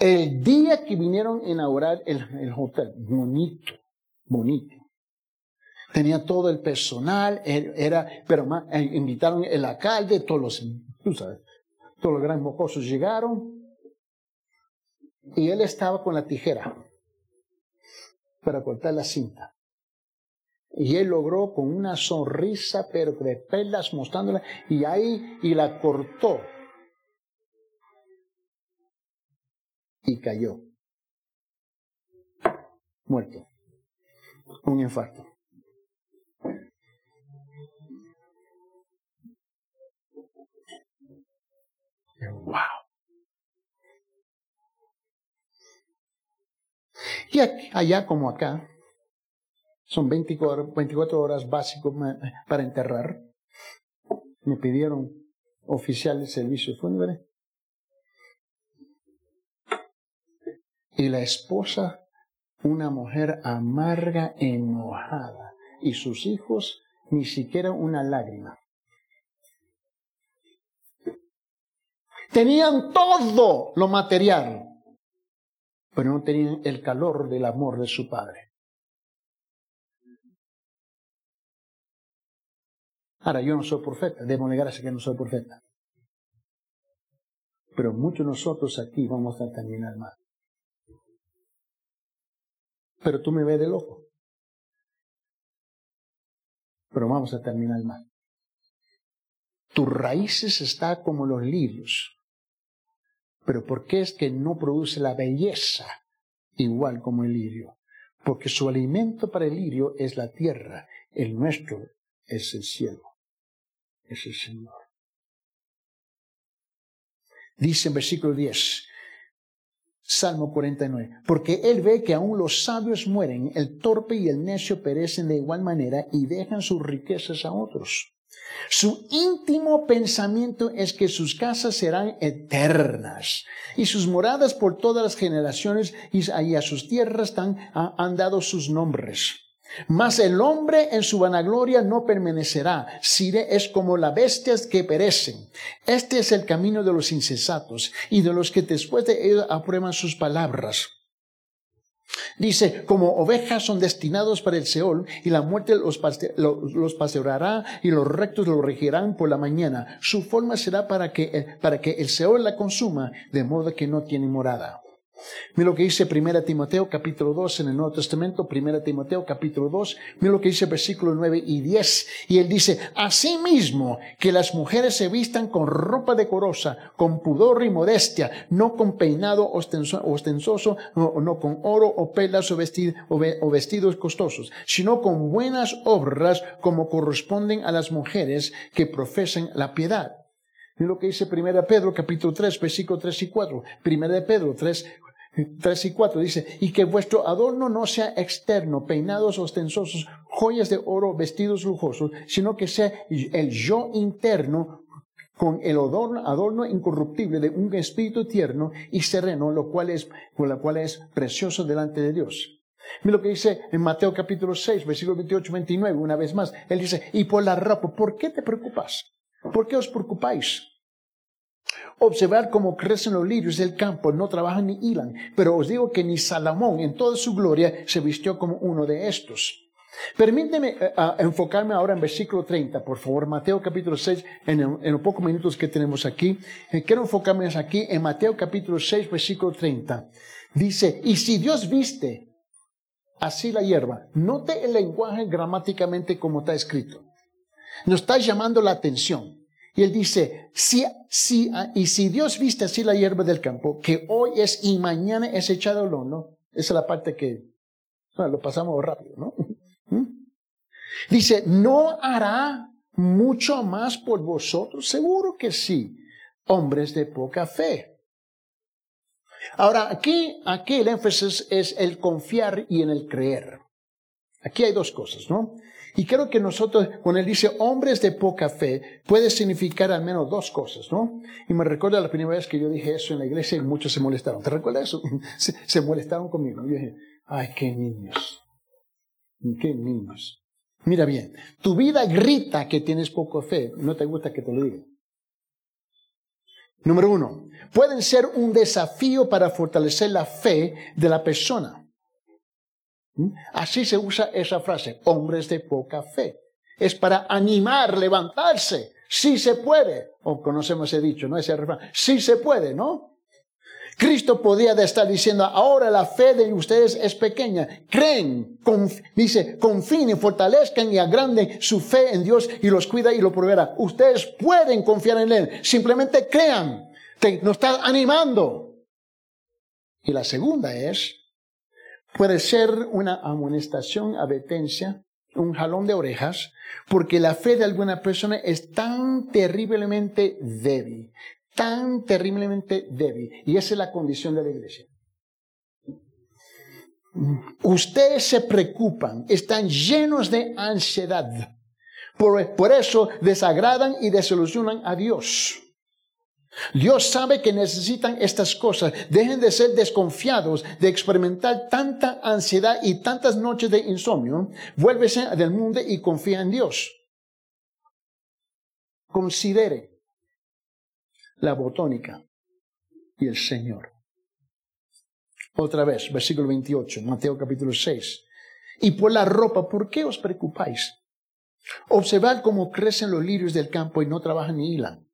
El día que vinieron a inaugurar el, el hotel, bonito, bonito. Tenía todo el personal, era, pero eh, invitaron el alcalde, todos los, tú sabes, todos los grandes mocosos llegaron y él estaba con la tijera para cortar la cinta. Y él logró con una sonrisa, pero de pelas mostrándola, y ahí, y la cortó. Y cayó. Muerto. Un infarto. Wow. Y allá como acá, son 24, 24 horas básicos para enterrar. Me pidieron oficiales de servicio fúnebre. Y la esposa, una mujer amarga, enojada. Y sus hijos, ni siquiera una lágrima. Tenían todo lo material, pero no tenían el calor del amor de su padre. Ahora, yo no soy profeta, debo negarse que no soy profeta. Pero muchos de nosotros aquí vamos a terminar mal. Pero tú me ves de loco. Pero vamos a terminar mal. Tus raíces están como los lirios. Pero ¿por qué es que no produce la belleza igual como el lirio? Porque su alimento para el lirio es la tierra, el nuestro es el cielo, es el Señor. Dice en versículo 10, Salmo 49, porque él ve que aún los sabios mueren, el torpe y el necio perecen de igual manera y dejan sus riquezas a otros. Su íntimo pensamiento es que sus casas serán eternas y sus moradas por todas las generaciones y a sus tierras han dado sus nombres. Mas el hombre en su vanagloria no permanecerá, Sire es como las bestias que perecen. Este es el camino de los insensatos y de los que después de ellos aprueban sus palabras. Dice, como ovejas son destinados para el Seol, y la muerte los, paseará, y los rectos los regirán por la mañana. Su forma será para que, para que el Seol la consuma, de modo que no tiene morada. Mira lo que dice 1 Timoteo capítulo 2 en el Nuevo Testamento, 1 Timoteo capítulo 2, mira lo que dice versículos 9 y 10. Y él dice, asimismo que las mujeres se vistan con ropa decorosa, con pudor y modestia, no con peinado ostensoso, no, no con oro o pelas o, o vestidos costosos, sino con buenas obras como corresponden a las mujeres que profesan la piedad. Mira lo que dice 1 Pedro capítulo 3, versículo 3 y 4. 1 Pedro 3, 3 y 4 dice, y que vuestro adorno no sea externo, peinados ostensosos, joyas de oro, vestidos lujosos, sino que sea el yo interno con el adorno, adorno incorruptible de un espíritu tierno y sereno, lo cual es, lo cual es precioso delante de Dios. Mira lo que dice en Mateo capítulo 6, versículo 28, 29, una vez más. Él dice, y por la ropa, ¿por qué te preocupas? ¿Por qué os preocupáis? Observar cómo crecen los lirios del campo, no trabajan ni hilan, pero os digo que ni Salomón en toda su gloria se vistió como uno de estos. Permíteme eh, enfocarme ahora en versículo 30, por favor, Mateo capítulo 6, en, en los pocos minutos que tenemos aquí. Eh, quiero enfocarme aquí en Mateo capítulo 6, versículo 30. Dice, y si Dios viste así la hierba, note el lenguaje gramáticamente como está escrito. Nos está llamando la atención. Y él dice, si, si, ah, y si Dios viste así la hierba del campo, que hoy es y mañana es echado al horno, esa es la parte que lo pasamos rápido, ¿no? *laughs* ¿Mm? Dice, ¿no hará mucho más por vosotros? Seguro que sí, hombres de poca fe. Ahora, aquí, aquí el énfasis es el confiar y en el creer. Aquí hay dos cosas, ¿no? Y creo que nosotros, cuando él dice hombres de poca fe, puede significar al menos dos cosas, ¿no? Y me recuerda la primera vez que yo dije eso en la iglesia y muchos se molestaron. ¿Te recuerdas eso? *laughs* Se, molestaron conmigo. Yo dije, ay, qué niños. Qué niños. Mira bien, tu vida grita que tienes poca fe. No te gusta que te lo diga. Número uno, pueden ser un desafío para fortalecer la fe de la persona. ¿Mm? Así se usa esa frase, hombres de poca fe. Es para animar, levantarse. Sí se puede. O conocemos ese dicho, ¿no? Ese refrán. Sí se puede, ¿no? Cristo podía estar diciendo, ahora la fe de ustedes es pequeña. Creen, dice, confíen, fortalezcan y agranden su fe en Dios y los cuida y lo proveerá. Ustedes pueden confiar en Él. Simplemente crean. Te, nos está animando. Y la segunda es, puede ser una amonestación, advertencia, un jalón de orejas, porque la fe de alguna persona es tan terriblemente débil, tan terriblemente débil. Y esa es la condición de la iglesia. Ustedes se preocupan, están llenos de ansiedad. Por, por eso desagradan y desilusionan a Dios. Dios sabe que necesitan estas cosas. Dejen de ser desconfiados, de experimentar tanta ansiedad y tantas noches de insomnio. Vuélvese del mundo y confía en Dios. Considere la botónica y el Señor. Otra vez, versículo 28, Mateo capítulo 6. Y por la ropa, ¿por qué os preocupáis? Observad cómo crecen los lirios del campo y no trabajan ni hilan.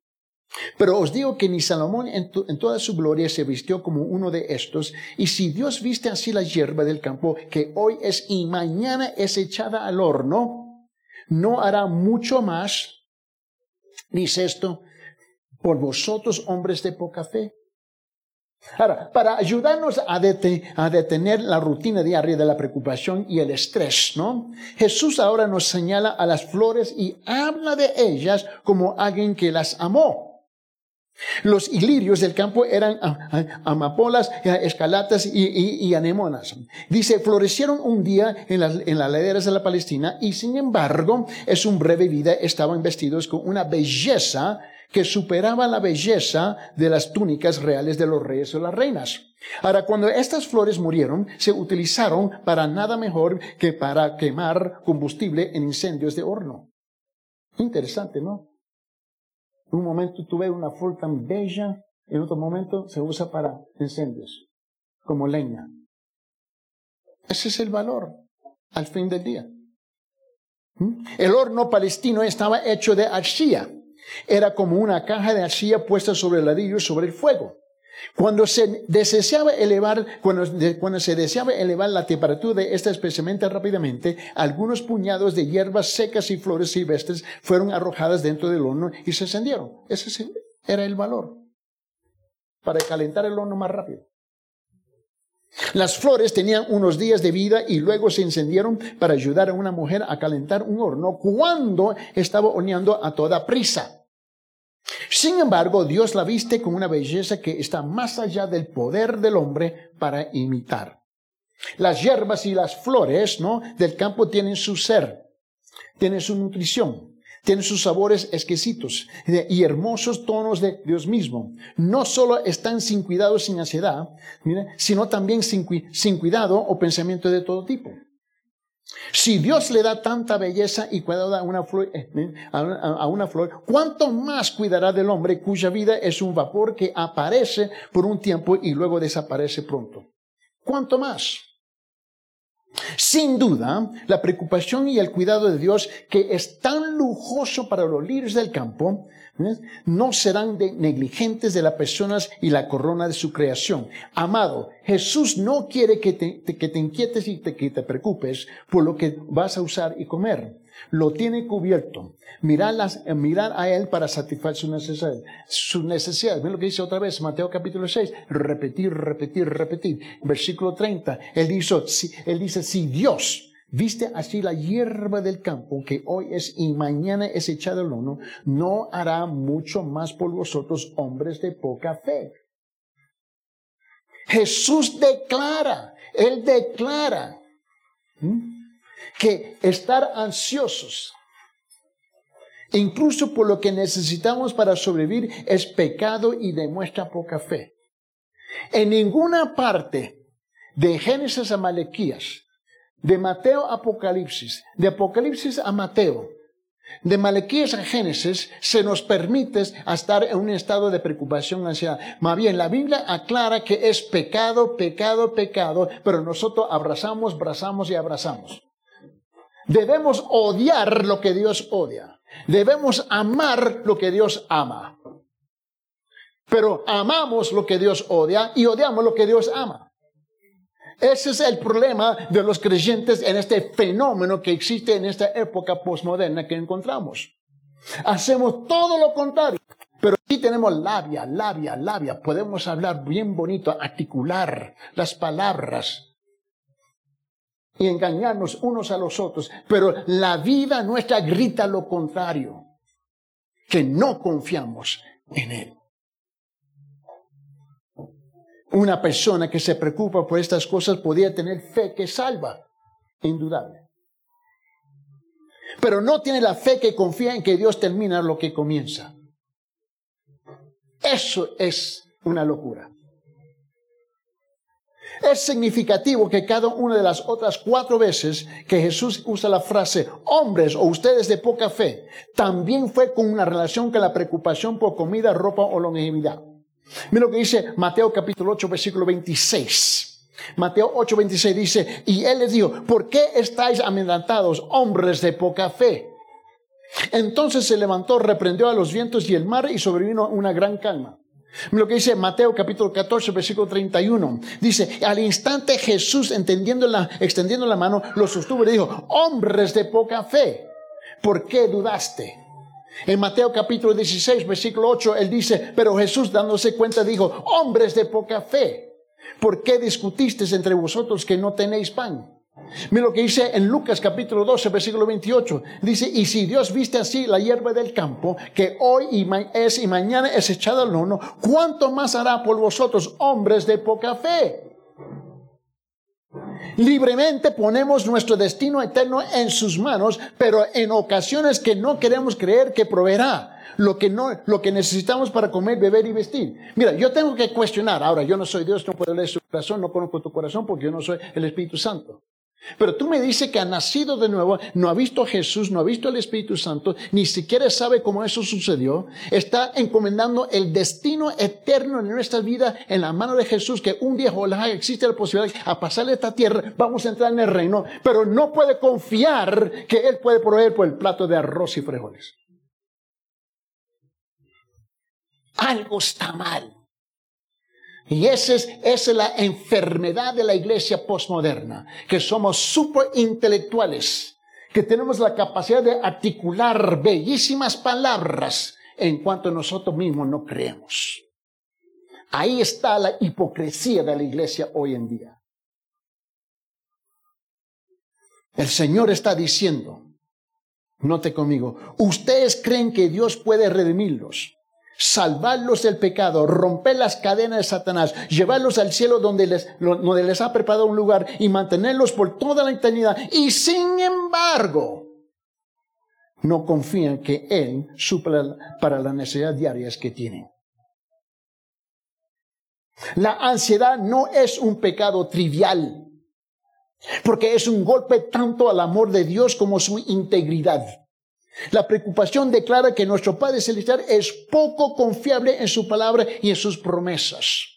Pero os digo que ni Salomón en, toda su gloria se vistió como uno de estos, y si Dios viste así la hierba del campo, que hoy es y mañana es echada al horno, no hará mucho más, dice esto, por vosotros hombres de poca fe. Ahora, para ayudarnos a, a, detener la rutina diaria de la preocupación y el estrés, ¿no? Jesús ahora nos señala a las flores y habla de ellas como alguien que las amó. Los ilirios del campo eran amapolas, eh, escalatas y, anemonas. Dice, florecieron un día en las, en las laderas de la Palestina y sin embargo, es un breve vida, estaban vestidos con una belleza que superaba la belleza de las túnicas reales de los reyes o las reinas. Ahora, cuando estas flores murieron, se utilizaron para nada mejor que para quemar combustible en incendios de horno. Interesante, ¿no? Un momento tú ves una tan bella, en otro momento se usa para incendios, como leña. Ese es el valor al fin del día. ¿Mm? El horno palestino estaba hecho de arcilla. Era como una caja de arcilla puesta sobre el ladrillo sobre el fuego. Cuando se deseaba elevar, cuando, se deseaba elevar la temperatura de esta especialmente rápidamente, algunos puñados de hierbas secas y flores silvestres fueron arrojadas dentro del horno y se encendieron. Ese era el valor para calentar el horno más rápido. Las flores tenían unos días de vida y luego se encendieron para ayudar a una mujer a calentar un horno cuando estaba horneando a toda prisa. Sin embargo, Dios la viste con una belleza que está más allá del poder del hombre para imitar. Las hierbas y las flores, ¿no? Del campo tienen su ser, tienen su nutrición, tienen sus sabores exquisitos y hermosos tonos de Dios mismo. No solo están sin cuidado, sin ansiedad, sino también sin, sin cuidado o pensamiento de todo tipo. Si Dios le da tanta belleza y cuidado a una, flor, eh, eh, a una flor, ¿cuánto más cuidará del hombre cuya vida es un vapor que aparece por un tiempo y luego desaparece pronto? ¿Cuánto más? Sin duda, la preocupación y el cuidado de Dios, que es tan lujoso para los líderes del campo, ¿eh? no serán negligentes de las personas y la corona de su creación. Amado, Jesús no quiere que te, te inquietes y que te preocupes por lo que vas a usar y comer. Lo tiene cubierto. Mirar, mirar a Él para satisfacer sus necesidades. Sus necesidades. Ven lo que dice otra vez Mateo capítulo 6. Repetir, repetir, repetir. Versículo 30. Él dice, él dice si Dios viste así la hierba del campo que hoy es y mañana es echada al horno, no hará mucho más por vosotros hombres de poca fe. Jesús declara, Él declara que estar ansiosos, incluso por lo que necesitamos para sobrevivir, es pecado y demuestra poca fe. En ninguna parte de Génesis a Malequías, de Mateo a Apocalipsis, de Apocalipsis a Mateo, de Malequías a Génesis se nos permite estar en un estado de preocupación ansiedad. Más bien, la Biblia aclara que es pecado, pecado, pecado, pero nosotros abrazamos, abrazamos y abrazamos. Debemos odiar lo que Dios odia. Debemos amar lo que Dios ama. Pero amamos lo que Dios odia y odiamos lo que Dios ama. Ese es el problema de los creyentes en este fenómeno que existe en esta época postmoderna que encontramos. Hacemos todo lo contrario. Pero aquí tenemos labia, labia, labia. Podemos hablar bien bonito, articular las palabras y engañarnos unos a los otros. Pero la vida nuestra grita lo contrario, que no confiamos en Él. Una persona que se preocupa por estas cosas podría tener fe que salva, indudable. Pero no tiene la fe que confía en que Dios termina lo que comienza. Eso es una locura. Es significativo que cada una de las otras cuatro veces que Jesús usa la frase hombres o ustedes de poca fe, también fue con una relación con la preocupación por comida, ropa o longevidad. Mira lo que dice Mateo capítulo 8, versículo 26. Mateo 8, 26 dice, y él les dijo, ¿por qué estáis amedrentados, hombres de poca fe? Entonces se levantó, reprendió a los vientos y el mar y sobrevino una gran calma. Lo que dice Mateo capítulo 14, versículo 31. Dice, al instante Jesús, entendiendo la, extendiendo la mano, lo sostuvo y dijo, hombres de poca fe, ¿por qué dudaste? En Mateo capítulo 16, versículo 8, él dice, pero Jesús dándose cuenta dijo, hombres de poca fe, ¿por qué discutisteis entre vosotros que no tenéis pan? Mira lo que dice en Lucas capítulo 12, versículo 28. Dice, y si Dios viste así la hierba del campo, que hoy es y mañana es echada al horno, ¿cuánto más hará por vosotros, hombres de poca fe? Libremente ponemos nuestro destino eterno en sus manos, pero en ocasiones que no queremos creer que proveerá lo que no, lo que necesitamos para comer, beber y vestir. Mira, yo tengo que cuestionar. Ahora, yo no soy Dios, no puedo leer su corazón, no conozco tu corazón porque yo no soy el Espíritu Santo. Pero tú me dices que ha nacido de nuevo, no ha visto a Jesús, no ha visto al Espíritu Santo, ni siquiera sabe cómo eso sucedió. Está encomendando el destino eterno en nuestra vida en la mano de Jesús, que un día ojalá existe la posibilidad a pasarle esta tierra, vamos a entrar en el reino, pero no puede confiar que Él puede proveer por el plato de arroz y frijoles. Algo está mal. Y esa es, la enfermedad de la iglesia postmoderna, que somos super intelectuales, que tenemos la capacidad de articular bellísimas palabras en cuanto nosotros mismos no creemos. Ahí está la hipocresía de la iglesia hoy en día. El Señor está diciendo, note conmigo, ustedes creen que Dios puede redimirlos salvarlos del pecado, romper las cadenas de Satanás, llevarlos al cielo donde les, ha preparado un lugar y mantenerlos por toda la eternidad. Y sin embargo, no confían que Él supla para las necesidades diarias que tienen. La ansiedad no es un pecado trivial, porque es un golpe tanto al amor de Dios como su integridad. La preocupación declara que nuestro Padre Celestial es poco confiable en su palabra y en sus promesas.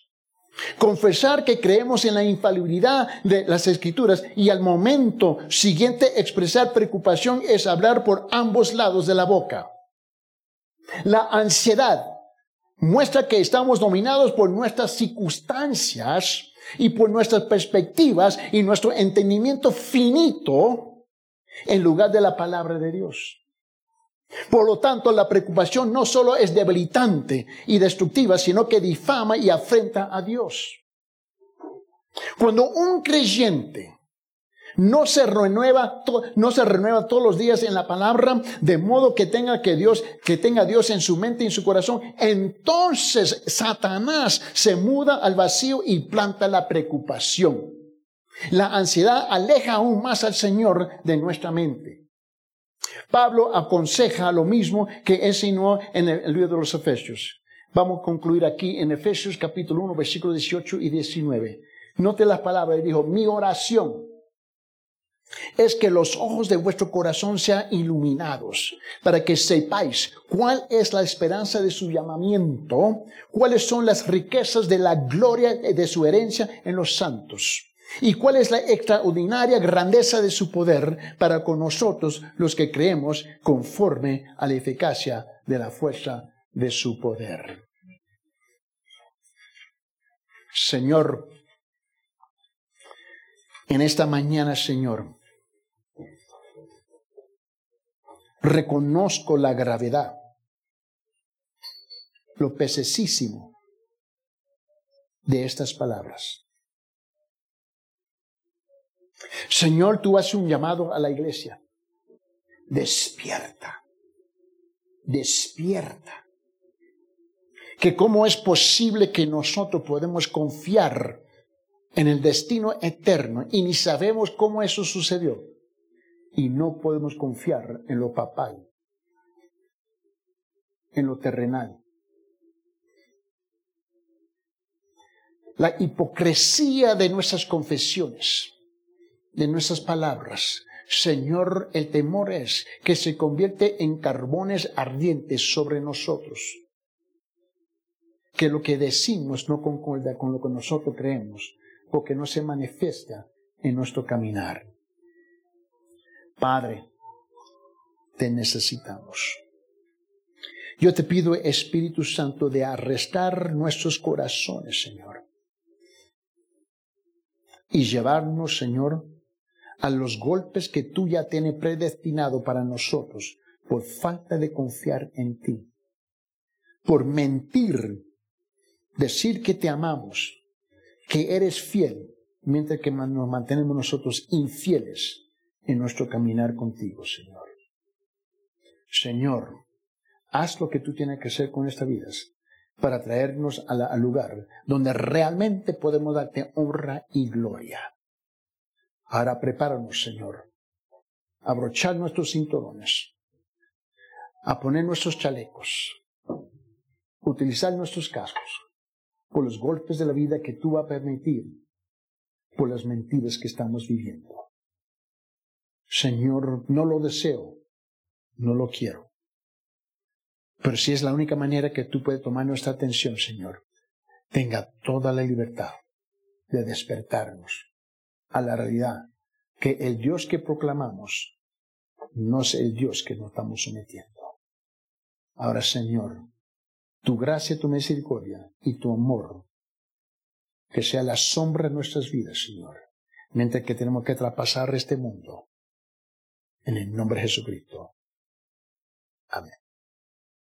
Confesar que creemos en la infalibilidad de las escrituras y al momento siguiente expresar preocupación es hablar por ambos lados de la boca. La ansiedad muestra que estamos dominados por nuestras circunstancias y por nuestras perspectivas y nuestro entendimiento finito en lugar de la palabra de Dios. Por lo tanto, la preocupación no solo es debilitante y destructiva, sino que difama y afrenta a Dios. Cuando un creyente no se renueva, no se renueva todos los días en la palabra, de modo que tenga que Dios, que tenga Dios en su mente y en su corazón, entonces Satanás se muda al vacío y planta la preocupación. La ansiedad aleja aún más al Señor de nuestra mente. Pablo aconseja lo mismo que enseñó en el libro de los Efesios. Vamos a concluir aquí en Efesios capítulo 1, versículos 18 y 19. Note las palabras, dijo, mi oración es que los ojos de vuestro corazón sean iluminados, para que sepáis cuál es la esperanza de su llamamiento, cuáles son las riquezas de la gloria de su herencia en los santos, y cuál es la extraordinaria grandeza de su poder para con nosotros los que creemos conforme a la eficacia de la fuerza de su poder. Señor, en esta mañana, Señor, reconozco la gravedad, lo pesesísimo de estas palabras. Señor, tú haces un llamado a la iglesia. Despierta, despierta. Que cómo es posible que nosotros podemos confiar en el destino eterno y ni sabemos cómo eso sucedió y no podemos confiar en lo papal, en lo terrenal. La hipocresía de nuestras confesiones, de nuestras palabras. Señor, el temor es que se convierte en carbones ardientes sobre nosotros. Que lo que decimos no concuerda con lo que nosotros creemos, porque no se manifiesta en nuestro caminar. Padre, te necesitamos. Yo te pido, Espíritu Santo, de arrestar nuestros corazones, Señor, y llevarnos, Señor, a los golpes que tú ya tienes predestinado para nosotros por falta de confiar en ti, por mentir, decir que te amamos, que eres fiel, mientras que nos mantenemos nosotros infieles en nuestro caminar contigo, Señor. Señor, haz lo que tú tienes que hacer con estas vidas para traernos al lugar donde realmente podemos darte honra y gloria. Ahora prepáranos, Señor, a abrochar nuestros cinturones, a poner nuestros chalecos, utilizar nuestros cascos por los golpes de la vida que tú vas a permitir, por las mentiras que estamos viviendo. Señor, no lo deseo, no lo quiero. Pero si es la única manera que tú puedes tomar nuestra atención, Señor, tenga toda la libertad de despertarnos a la realidad que el Dios que proclamamos no es el Dios que nos estamos sometiendo. Ahora, Señor, tu gracia, tu misericordia y tu amor, que sea la sombra de nuestras vidas, Señor, mientras que tenemos que traspasar este mundo en el nombre de Jesucristo. Amén.